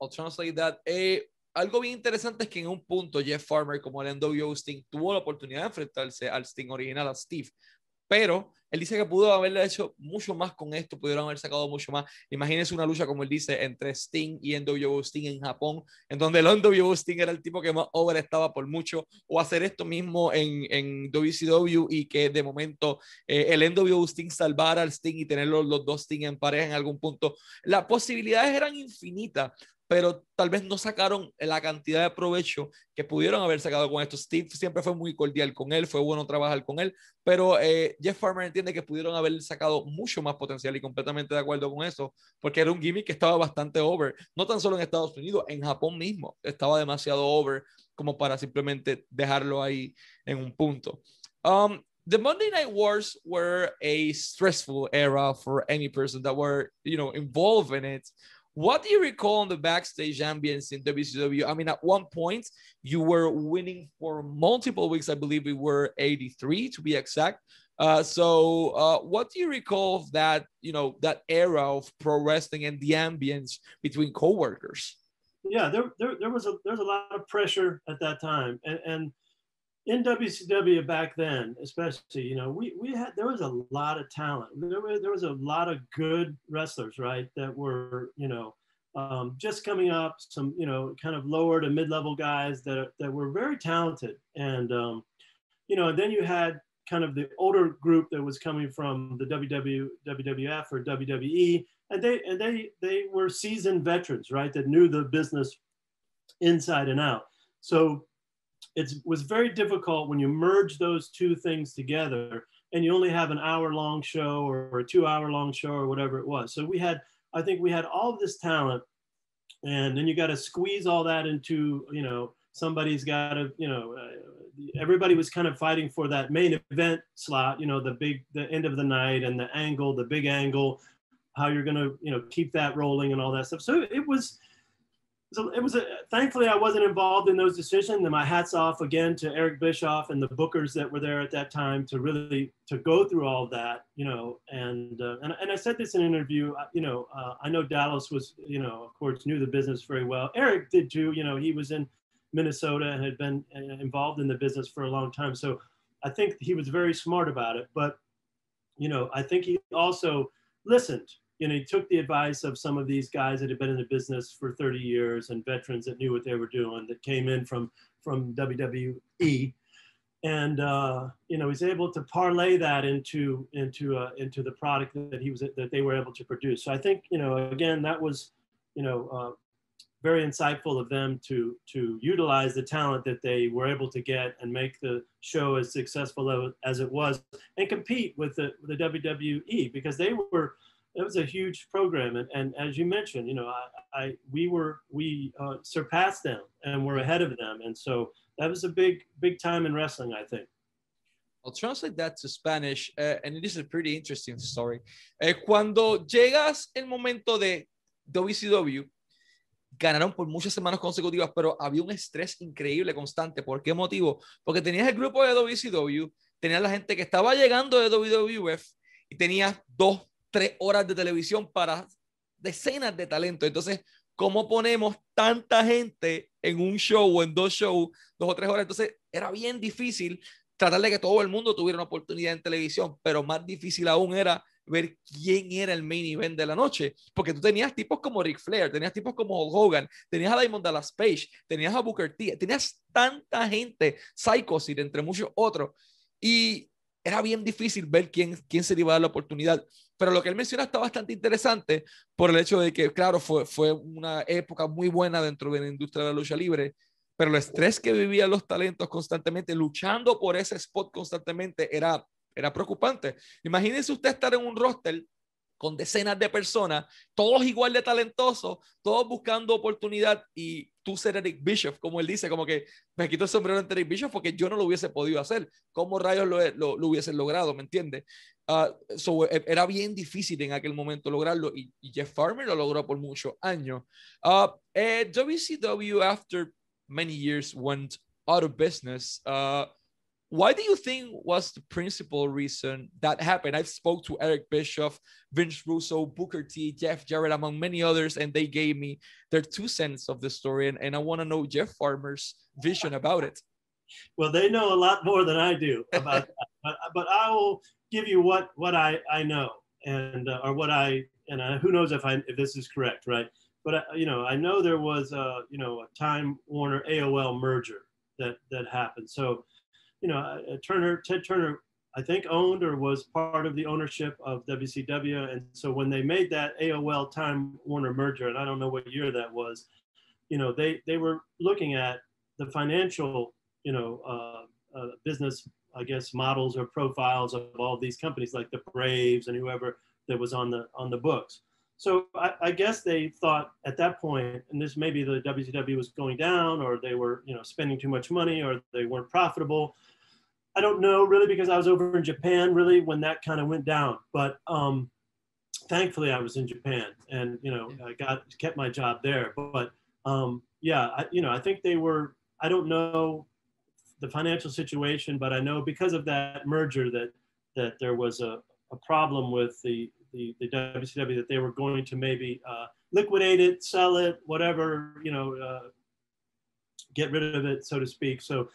I'll translate that. Eh, algo bien interesante es que en un punto Jeff Farmer, como el NWO Sting, tuvo la oportunidad de enfrentarse al Sting original, a Steve, pero él dice que pudo haberle hecho mucho más con esto, pudieron haber sacado mucho más. Imagínense una lucha, como él dice, entre Sting y NWO Sting en Japón, en donde el NWO Sting era el tipo que más over estaba por mucho, o hacer esto mismo en, en WCW y que de momento eh, el NWO Sting salvara al Sting y tener los, los dos Sting en pareja en algún punto. Las posibilidades eran infinitas, pero tal vez no sacaron la cantidad de provecho que pudieron haber sacado con esto. Steve siempre fue muy cordial con él, fue bueno trabajar con él, pero eh, Jeff Farmer entiende que pudieron haber sacado mucho más potencial y completamente de acuerdo con eso, porque era un gimmick que estaba bastante over, no tan solo en Estados Unidos, en Japón mismo, estaba demasiado over como para simplemente dejarlo ahí en un punto. Um, the Monday Night Wars were a stressful era for any person that were, you know, involved in it. What do you recall on the backstage ambience in WCW? I mean, at one point, you were winning for multiple weeks. I believe we were 83 to be exact. Uh, so, uh, what do you recall of that? You know, that era of pro wrestling and the ambience between coworkers. Yeah, there, there, there was a there's a lot of pressure at that time, and, and in WCW back then, especially, you know, we, we had there was a lot of talent. There was there was a lot of good wrestlers, right? That were, you know, um, just coming up, some, you know, kind of lower to mid-level guys that that were very talented. And um, you know, then you had kind of the older group that was coming from the WW, WWF or WWE, and they and they they were seasoned veterans, right? That knew the business inside and out. So it was very difficult when you merge those two things together and you only have an hour long show or, a two hour long show or whatever it was. So we had, I think we had all of this talent and then you got to squeeze all that into, you know, somebody's got to, you know, uh, everybody was kind of fighting for that main event slot, you know, the big, the end of the night and the angle, the big angle, how you're going to, you know, keep that rolling and all that stuff. So it was, so it was a, thankfully I wasn't involved in those decisions. And my hats off again to Eric Bischoff and the bookers that were there at that time to really to go through all that, you know. And uh, and, and I said this in an interview. Uh, you know, uh, I know Dallas was, you know, of course, knew the business very well. Eric did too. You know, he was in Minnesota and had been uh, involved in the business for a long time. So I think he was very smart about it. But you know, I think he also listened you know, he took the advice of some of these guys that had been in the business for 30 years and veterans that knew what they were doing that came in from from WWE, and uh, you know, he's able to parlay that into into uh, into the product that he was that they were able to produce. So I think you know, again, that was you know. Uh, very insightful of them to to utilize the talent that they were able to get and make the show as successful as it was and compete with the, the WWE because they were it was a huge program, and, and as you mentioned, you know, I, I we were we uh, surpassed them and we're ahead of them, and so that was a big big time in wrestling, I think. I'll translate that to Spanish, uh, and it is a pretty interesting story. Eh, cuando llegas el momento de WCW, ganaron por muchas semanas consecutivas, pero había un estrés increíble constante. ¿Por qué motivo? Porque tenías el grupo de WCW, tenías la gente que estaba llegando de WWF y tenías dos tres horas de televisión para decenas de talentos. Entonces, ¿cómo ponemos tanta gente en un show o en dos shows, dos o tres horas? Entonces, era bien difícil tratar de que todo el mundo tuviera una oportunidad en televisión, pero más difícil aún era ver quién era el main event de la noche, porque tú tenías tipos como Ric Flair, tenías tipos como Hulk Hogan, tenías a Diamond Dallas Page, tenías a Booker T, tenías tanta gente, Psycho entre muchos otros, y era bien difícil ver quién, quién se le iba a dar la oportunidad. Pero lo que él menciona está bastante interesante por el hecho de que, claro, fue, fue una época muy buena dentro de la industria de la lucha libre, pero el estrés que vivían los talentos constantemente, luchando por ese spot constantemente, era, era preocupante. Imagínense usted estar en un roster con decenas de personas, todos igual de talentosos, todos buscando oportunidad y tú ser Eric Bishop, como él dice, como que me quito el sombrero ante Eric Bishop porque yo no lo hubiese podido hacer. ¿Cómo rayos lo, lo, lo hubiesen logrado? ¿Me entiendes? Uh, e, era bien difícil en aquel momento lograrlo y, y Jeff Farmer lo logró por muchos años. Uh, WCW, after many years, went out of business. Uh, Why do you think was the principal reason that happened? I've spoke to Eric Bischoff, Vince Russo, Booker T, Jeff Jarrett, among many others, and they gave me their two cents of the story. And, and I want to know Jeff Farmer's vision about it. Well, they know a lot more than I do about that, but, but I will give you what what I I know and uh, or what I and I, who knows if I if this is correct, right? But uh, you know, I know there was a you know a Time Warner AOL merger that that happened. So you know, uh, Turner, Ted Turner, I think owned or was part of the ownership of WCW. And so when they made that AOL Time Warner merger, and I don't know what year that was, you know, they they were looking at the financial, you know, uh, uh, business, I guess, models or profiles of all of these companies like the Braves and whoever that was on the on the books. So I, I, guess they thought at that point, and this maybe the WCW was going down, or they were, you know, spending too much money, or they weren't profitable. I don't know really because I was over in Japan really when that kind of went down. But um, thankfully, I was in Japan, and you know, I got kept my job there. But um, yeah, I, you know, I think they were. I don't know the financial situation, but I know because of that merger that that there was a, a problem with the the, the WCW that they were going to maybe uh, liquidate it, sell it, whatever, you know, uh, get rid of it, so to speak. So,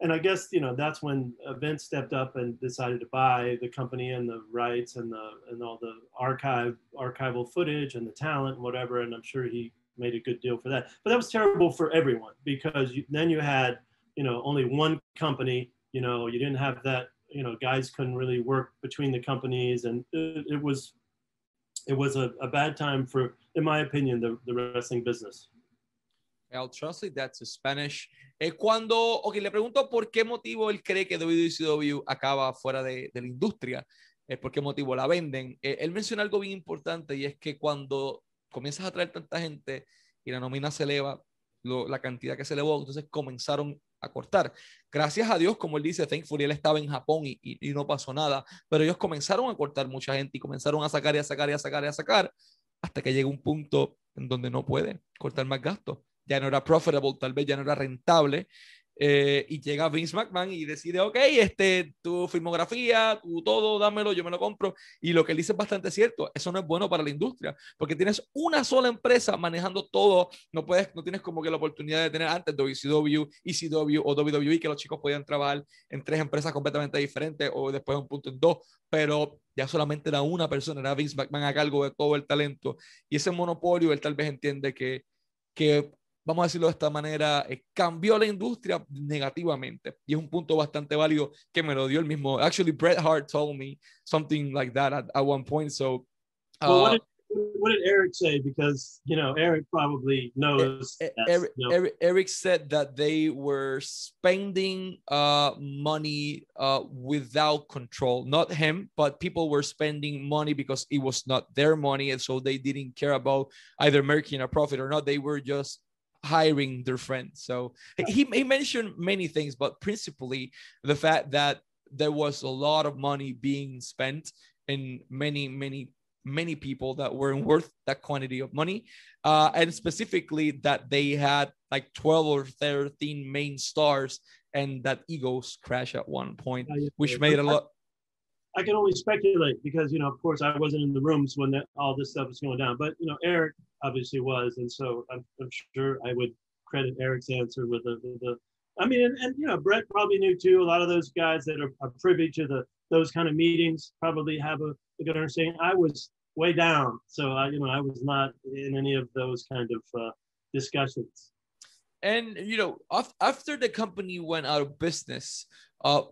and I guess you know that's when Vince stepped up and decided to buy the company and the rights and the and all the archive archival footage and the talent and whatever. And I'm sure he made a good deal for that. But that was terrible for everyone because you, then you had you know only one company. You know you didn't have that you know guys couldn't really work between the companies and it, it was it was a, a, bad time for in my opinion the, the wrestling business I'll translate that to Spanish. Eh, cuando, ok, le pregunto por qué motivo él cree que WCW acaba fuera de, de la industria, eh, por qué motivo la venden. Eh, él menciona algo bien importante y es que cuando comienzas a traer tanta gente y la nómina se eleva, lo, la cantidad que se elevó, entonces comenzaron a cortar. Gracias a Dios, como él dice, thankfully él estaba en Japón y, y, no pasó nada, pero ellos comenzaron a cortar mucha gente y comenzaron a sacar y a sacar y a sacar y a sacar hasta que llega un punto en donde no puede cortar más gastos. Ya no era profitable, tal vez ya no era rentable eh, y llega Vince McMahon y decide, ok, este, tu filmografía, tu todo, dámelo, yo me lo compro. Y lo que él dice es bastante cierto, eso no es bueno para la industria, porque tienes una sola empresa manejando todo, no puedes, no tienes como que la oportunidad de tener antes WCW, ECW o WWE, que los chicos podían trabajar en tres empresas completamente diferentes o después un punto en dos, pero ya solamente era una persona, era Vince McMahon a cargo de todo el talento. Y ese monopolio, él tal vez entiende que, que vamos a decirlo de esta manera, eh, cambió la industria negativamente. Y es un punto bastante válido que me lo dio el mismo. Actually, Bret Hart told me something like that at, at one point. So, uh, well, what, did, what, did, Eric say? Because, you know, Eric probably knows. Eric, you know. Eric, Eric, said that they were spending uh, money uh, without control. Not him, but people were spending money because it was not their money. And so they didn't care about either making a profit or not. They were just hiring their friends. So he, he mentioned many things, but principally the fact that there was a lot of money being spent in many, many, many people that weren't worth that quantity of money. Uh, and specifically that they had like 12 or 13 main stars and that egos crash at one point, which made a lot. I can only speculate because, you know, of course, I wasn't in the rooms when that, all this stuff was going down. But, you know, Eric obviously was. And so I'm, I'm sure I would credit Eric's answer with the, the, I mean, and, and, you know, Bret probably knew too. A lot of those guys that are, are privy to the those kind of meetings probably have a, a, good understanding. I was way down, so I, you know, I was not in any of those kind of uh, discussions. And you know, after the company went out of business, uh,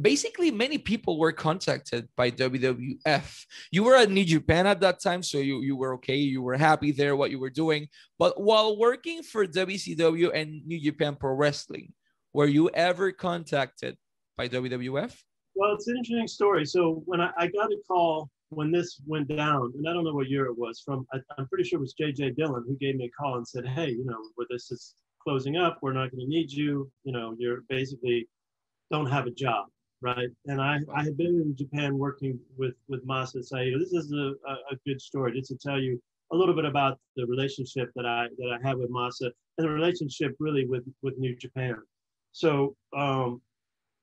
basically many people were contacted by WWF. You were at New Japan at that time, so you, you were okay, you were happy there, what you were doing. But while working for WCW and New Japan Pro Wrestling, were you ever contacted by WWF? Well, it's an interesting story. So when I, I got a call when this went down, and I don't know what year it was from, I, I'm pretty sure it was JJ Dillon who gave me a call and said, Hey, you know, where this is closing up, we're not going to need you. You know, you're basically don't have a job, right? And I, I had been in Japan working with with Masa Saito. This is a, a, good story just to tell you a little bit about the relationship that I that I had with Masa and the relationship really with with New Japan. So um,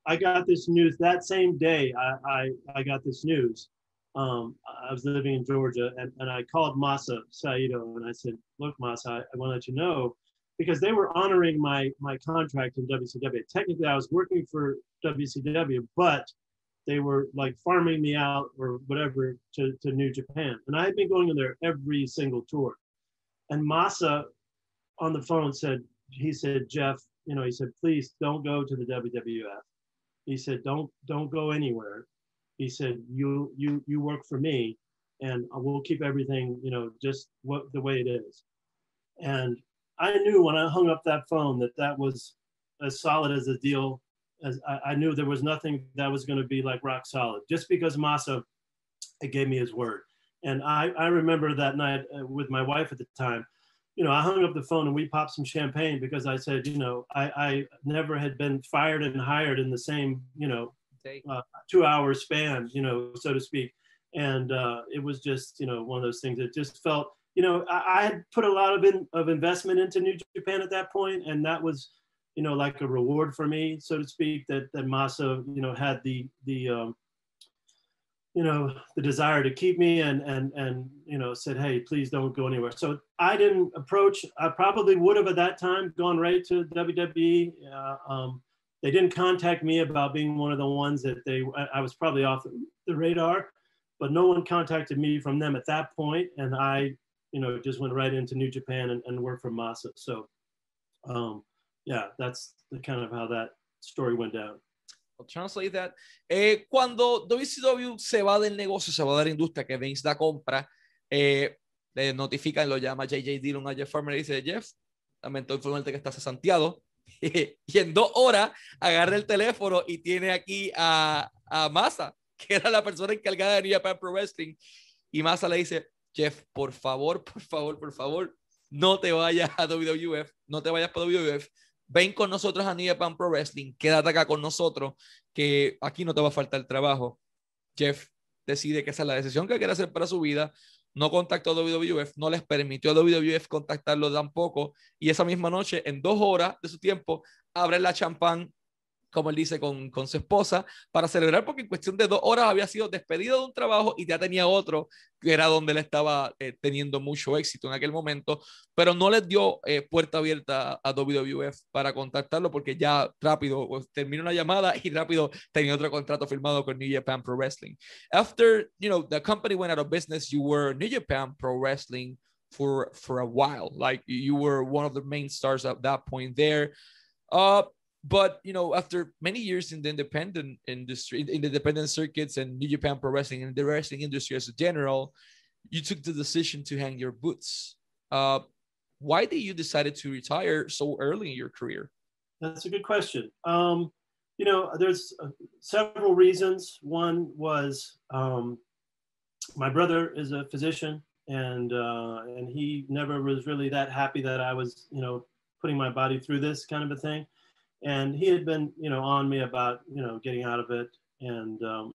I got this news that same day. I I, I got this news. Um, I was living in Georgia, and, and I called Masa Saito, and I said, "Look, Masa, I, I want to let you know." Because they were honoring my my contract in WCW. Technically, I was working for WCW, but they were like farming me out or whatever to, to New Japan. And I had been going in there every single tour. And Masa on the phone said, he said, Jeff, you know, he said, please don't go to the WWF. He said, don't don't go anywhere. He said, you you you work for me, and we'll keep everything, you know, just what the way it is. And I knew when I hung up that phone that that was as solid as a deal as I, I knew there was nothing that was going to be like rock solid. Just because Masa gave me his word, and I I remember that night uh, with my wife at the time. You know, I hung up the phone and we popped some champagne because I said, you know, I, I never had been fired and hired in the same, you know, uh, two hour span, you know, so to speak. And uh, it was just, you know, one of those things that just felt, you know, I, I had put a lot of in, of investment into New Japan at that point, and that was you know, like a reward for me, so to speak, that that Masa, you know, had the the um, you know the desire to keep me and and and you know said hey please don't go anywhere. So i didn't approach i probably would have at that time gone right to wwe uh, um, they didn't contact me about being one of the ones that they i was probably off the radar but no one contacted me from them at that point and i you know just went right into new japan and, and worked for masa so um, yeah, that's the kind of how that story went down. I'll translate that. Eh, cuando WCW se va del negocio, se va de la industria, que Vince da compra, eh, le notifican, lo llama JJ Dillon a Jeff Farmer y dice, Jeff, lamento informarte que estás Santiago. y en dos horas agarra el teléfono y tiene aquí a, a Masa, que era la persona encargada de New Japan Pro Wrestling. Y Masa le dice, Jeff, por favor, por favor, por favor, no te vayas a WWF, no te vayas para WWF ven con nosotros a New Japan Pro Wrestling, quédate acá con nosotros, que aquí no te va a faltar trabajo. Jeff decide que esa es la decisión que quiere hacer para su vida. No contactó a WWF, no les permitió a WWF contactarlo tampoco. Y esa misma noche, en dos horas de su tiempo, abre la champán como él dice, con, con, su esposa, para celebrar, porque en cuestión de dos horas había sido despedido de un trabajo y ya tenía otro, que era donde él estaba eh, teniendo mucho éxito en aquel momento, pero no les dio eh, puerta abierta a WWF para contactarlo, porque ya rápido pues, terminó una llamada y rápido tenía otro contrato firmado con New Japan Pro Wrestling. After, you know, the company went out of business, you were New Japan Pro Wrestling for, for a while. Like, you were one of the main stars at that point there. Uh, but you know, after many years in the independent industry, in the independent circuits and New Japan Pro Wrestling and the wrestling industry as a general, you took the decision to hang your boots. Uh, why did you decided to retire so early in your career? That's a good question. Um, you know, there's uh, several reasons. One was um, my brother is a physician, and uh, and he never was really that happy that I was, you know, putting my body through this kind of a thing and he had been you know on me about you know getting out of it and um,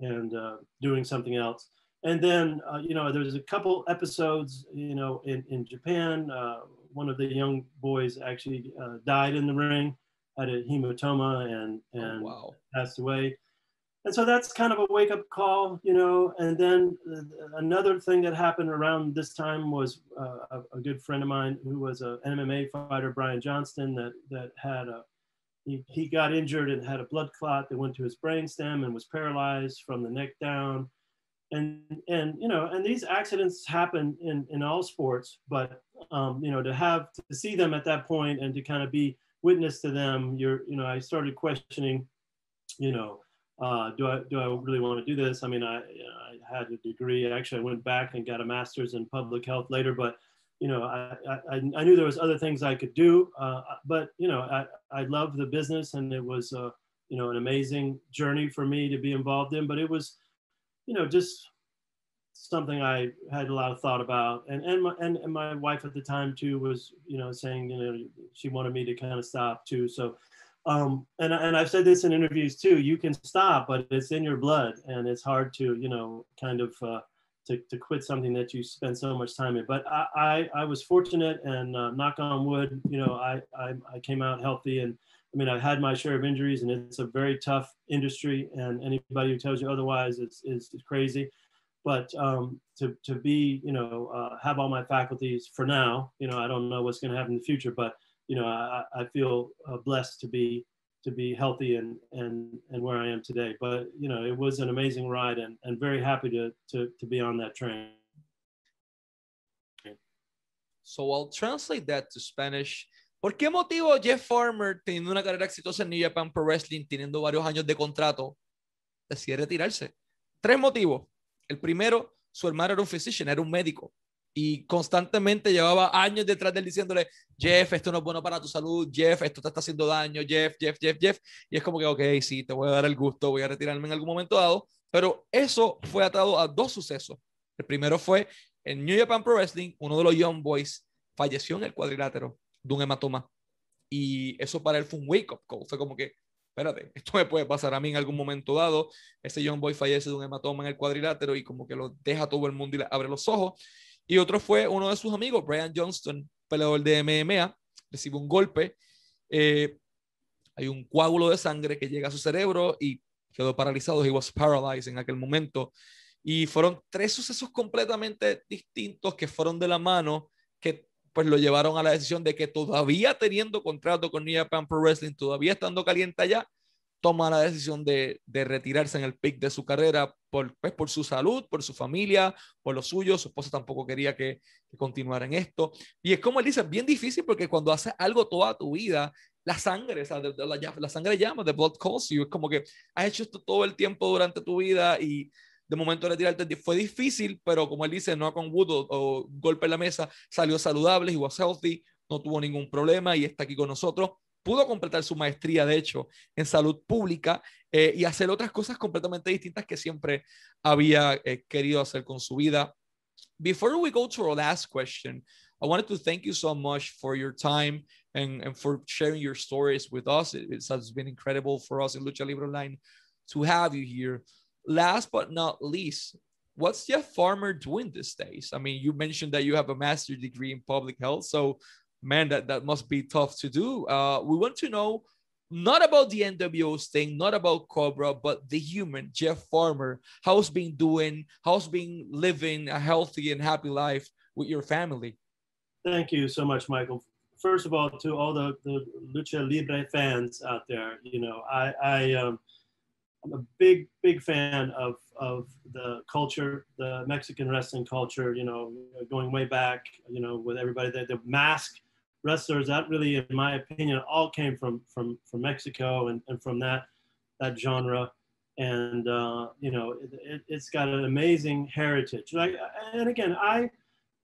and uh, doing something else and then uh, you know there was a couple episodes you know in, in japan uh, one of the young boys actually uh, died in the ring had a hematoma and and oh, wow. passed away and so that's kind of a wake up call, you know. And then uh, another thing that happened around this time was uh, a, good friend of mine who was an MMA fighter, Brian Johnston, that that had a he, he got injured and had a blood clot that went to his brainstem and was paralyzed from the neck down. And and you know, and these accidents happen in in all sports, but um, you know, to have to see them at that point and to kind of be witness to them, you're you know, I started questioning, you know uh, do I do I really want to do this? I mean, I, I had a degree. Actually, I went back and got a master's in public health later, but you know, I, I, I knew there was other things I could do. Uh, but you know, I, I love the business, and it was uh, you know an amazing journey for me to be involved in. But it was, you know, just something I had a lot of thought about, and and my, and, and my wife at the time too was you know saying you know she wanted me to kind of stop too. So um, and, and I've said this in interviews too, you can stop, but it's in your blood and it's hard to, you know, kind of, uh, to, to quit something that you spend so much time in. But I, I, I was fortunate and uh, knock on wood, you know, I, I, I, came out healthy and I mean, I've had my share of injuries, and it's a very tough industry. And anybody who tells you otherwise is is, crazy. But um, to to be, you know, uh, have all my faculties for now. You know, I don't know what's going to happen in the future, but you know, I, I feel uh, blessed to be to be healthy and and and where I am today. But you know, it was an amazing ride, and and very happy to to to be on that train. So I'll translate that to Spanish. ¿Por qué motivo Jeff Farmer, teniendo una carrera exitosa en New Japan Pro Wrestling, teniendo varios años de contrato, decide retirarse? Tres motivos. El primero, su hermano era un physician, era un médico. Y constantemente llevaba años detrás de él diciéndole, Jeff, esto no es bueno para tu salud, Jeff, esto te está haciendo daño, Jeff, Jeff, Jeff, Jeff. Y es como que, ok, sí, te voy a dar el gusto, voy a retirarme en algún momento dado. Pero eso fue atado a dos sucesos. El primero fue en New Japan Pro Wrestling, uno de los Young Boys falleció en el cuadrilátero de un hematoma. Y eso para él fue un wake-up call. Fue como que, espérate, esto me puede pasar a mí en algún momento dado. Ese Young Boy fallece de un hematoma en el cuadrilátero y como que lo deja todo el mundo y le abre los ojos. Y otro fue uno de sus amigos, Brian Johnston, peleador de MMA, recibe un golpe. Eh, hay un coágulo de sangre que llega a su cerebro y quedó paralizado. He was paralyzed en aquel momento. Y fueron tres sucesos completamente distintos que fueron de la mano, que pues lo llevaron a la decisión de que todavía teniendo contrato con New Japan Pro Wrestling, todavía estando caliente allá, toma la decisión de, de retirarse en el pic de su carrera por, pues, por su salud, por su familia, por lo suyo. Su esposa tampoco quería que, que continuara en esto. Y es como él dice, bien difícil porque cuando haces algo toda tu vida, la sangre, o sea, la, la, sangre llama, the blood calls you. Es como que has hecho esto todo el tiempo durante tu vida y de momento retirarte fue difícil, pero como él dice, no con Wood o, o, golpe en la mesa, salió saludable, he was healthy, no tuvo ningún problema y está aquí con nosotros. Pudo completar su maestría, de hecho, en salud pública eh, y hacer otras cosas completamente distintas que siempre había eh, querido hacer con su vida. Before we go to our last question, I wanted to thank you so much for your time and, and for sharing your stories with us. It, it has been incredible for us in Lucha Libre Online to have you here. Last but not least, what's Jeff Farmer doing these days? I mean, you mentioned that you have a master's degree in public health. So, man, that, that must be tough to do. Uh, we want to know not about the NWO thing, not about Cobra, but the human, Jeff Farmer. How's been doing? How's been living a healthy and happy life with your family? Thank you so much, Michael. First of all, to all the, the Lucha Libre fans out there, you know, I, I um, I'm a big, big fan of, of the culture, the Mexican wrestling culture, you know, going way back, you know, with everybody, the, the mask wrestlers, that really, in my opinion, all came from, from, from Mexico and, and from that, that genre. And, uh, you know, it, has it, got an amazing heritage. Like, and again, I,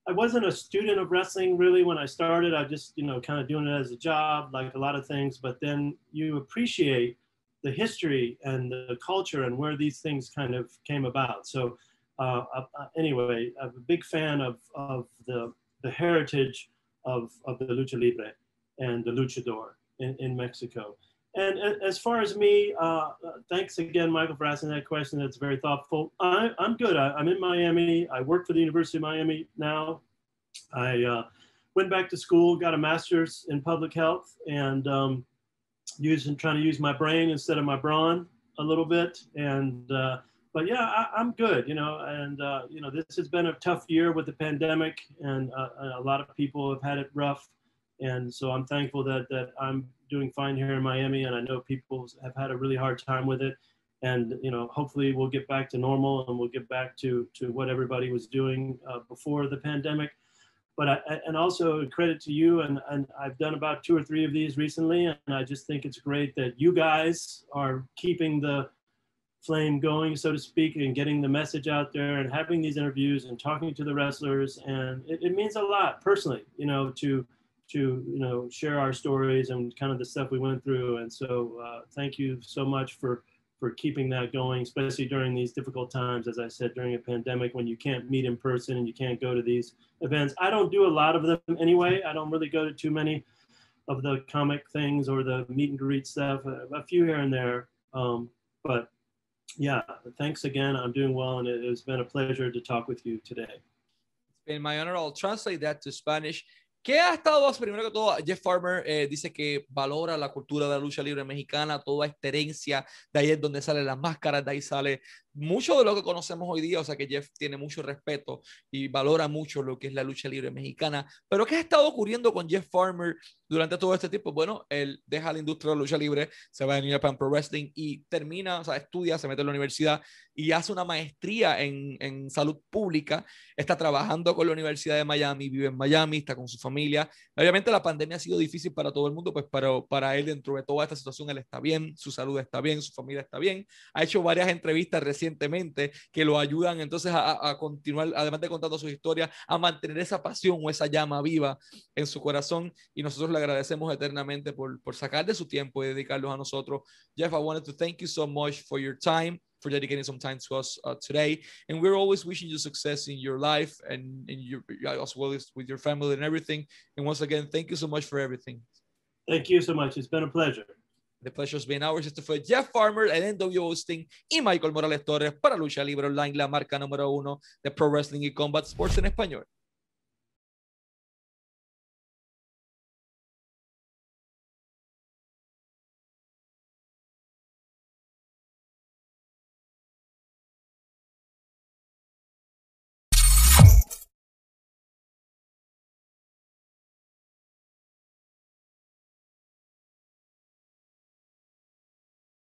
I wasn't a student of wrestling really when I started. I just, you know, kind of doing it as a job, like a lot of things. But then you appreciate the history and the culture and where these things kind of came about. So uh, uh, anyway, I'm a big fan of, of the, the heritage of, of the lucha libre and the luchador in, in Mexico. And as far as me, uh, thanks again, Michael, for asking that question. That's very thoughtful. I, am good. I, am in Miami. I work for the University of Miami now. I uh, went back to school, got a master's in public health, and um, using trying to use my brain instead of my brawn a little bit. And uh, but yeah, I, am good, you know. And uh, you know, this has been a tough year with the pandemic, and uh, a lot of people have had it rough. And so I'm thankful that that I'm doing fine here in Miami, and I know people have had a really hard time with it. And you know, hopefully we'll get back to normal, and we'll get back to to what everybody was doing uh, before the pandemic but I, and also credit to you and, and I've done about two or three of these recently and I just think it's great that you guys are keeping the flame going so to speak and getting the message out there and having these interviews and talking to the wrestlers and it, it means a lot personally you know to to you know share our stories and kind of the stuff we went through and so uh, thank you so much for for keeping that going, especially during these difficult times, as I said, during a pandemic when you can't meet in person and you can't go to these events. I don't do a lot of them anyway. I don't really go to too many of the comic things or the meet and greet stuff, a, a few here and there. Um, but yeah, thanks again. I'm doing well, and it has been a pleasure to talk with you today. It's been my honor. I'll translate that to Spanish. ¿Qué ha estado, primero que todo, Jeff Farmer eh, dice que valora la cultura de la lucha libre mexicana, toda esta herencia, de ahí es donde salen las máscaras, de ahí sale mucho de lo que conocemos hoy día, o sea que Jeff tiene mucho respeto y valora mucho lo que es la lucha libre mexicana. Pero ¿qué ha estado ocurriendo con Jeff Farmer durante todo este tiempo? Bueno, él deja la industria de la lucha libre, se va a New Japan Pro Wrestling y termina, o sea, estudia, se mete en la universidad y hace una maestría en, en salud pública, está trabajando con la Universidad de Miami, vive en Miami, está con su familia. Obviamente la pandemia ha sido difícil para todo el mundo, pues pero para él dentro de toda esta situación él está bien, su salud está bien, su familia está bien. Ha hecho varias entrevistas recién recientemente que lo ayudan entonces a, continuar, además de contando sus historias, a mantener esa pasión o esa llama viva en su corazón. Y nosotros le agradecemos eternamente por, por sacar de su tiempo y dedicarlos a nosotros. Jeff, I wanted to thank you so much for your time. for dedicating some time to us uh, today. And we're always wishing you success in your life and in your as well as with your family and everything. And once again, thank you so much for everything. Thank you so much. It's been a pleasure. The Pleasure's Been Ours. Este fue Jeff Farmer, el NW Hosting y Michael Morales Torres para Lucha Libre Online, la marca número uno de Pro Wrestling y Combat Sports en español.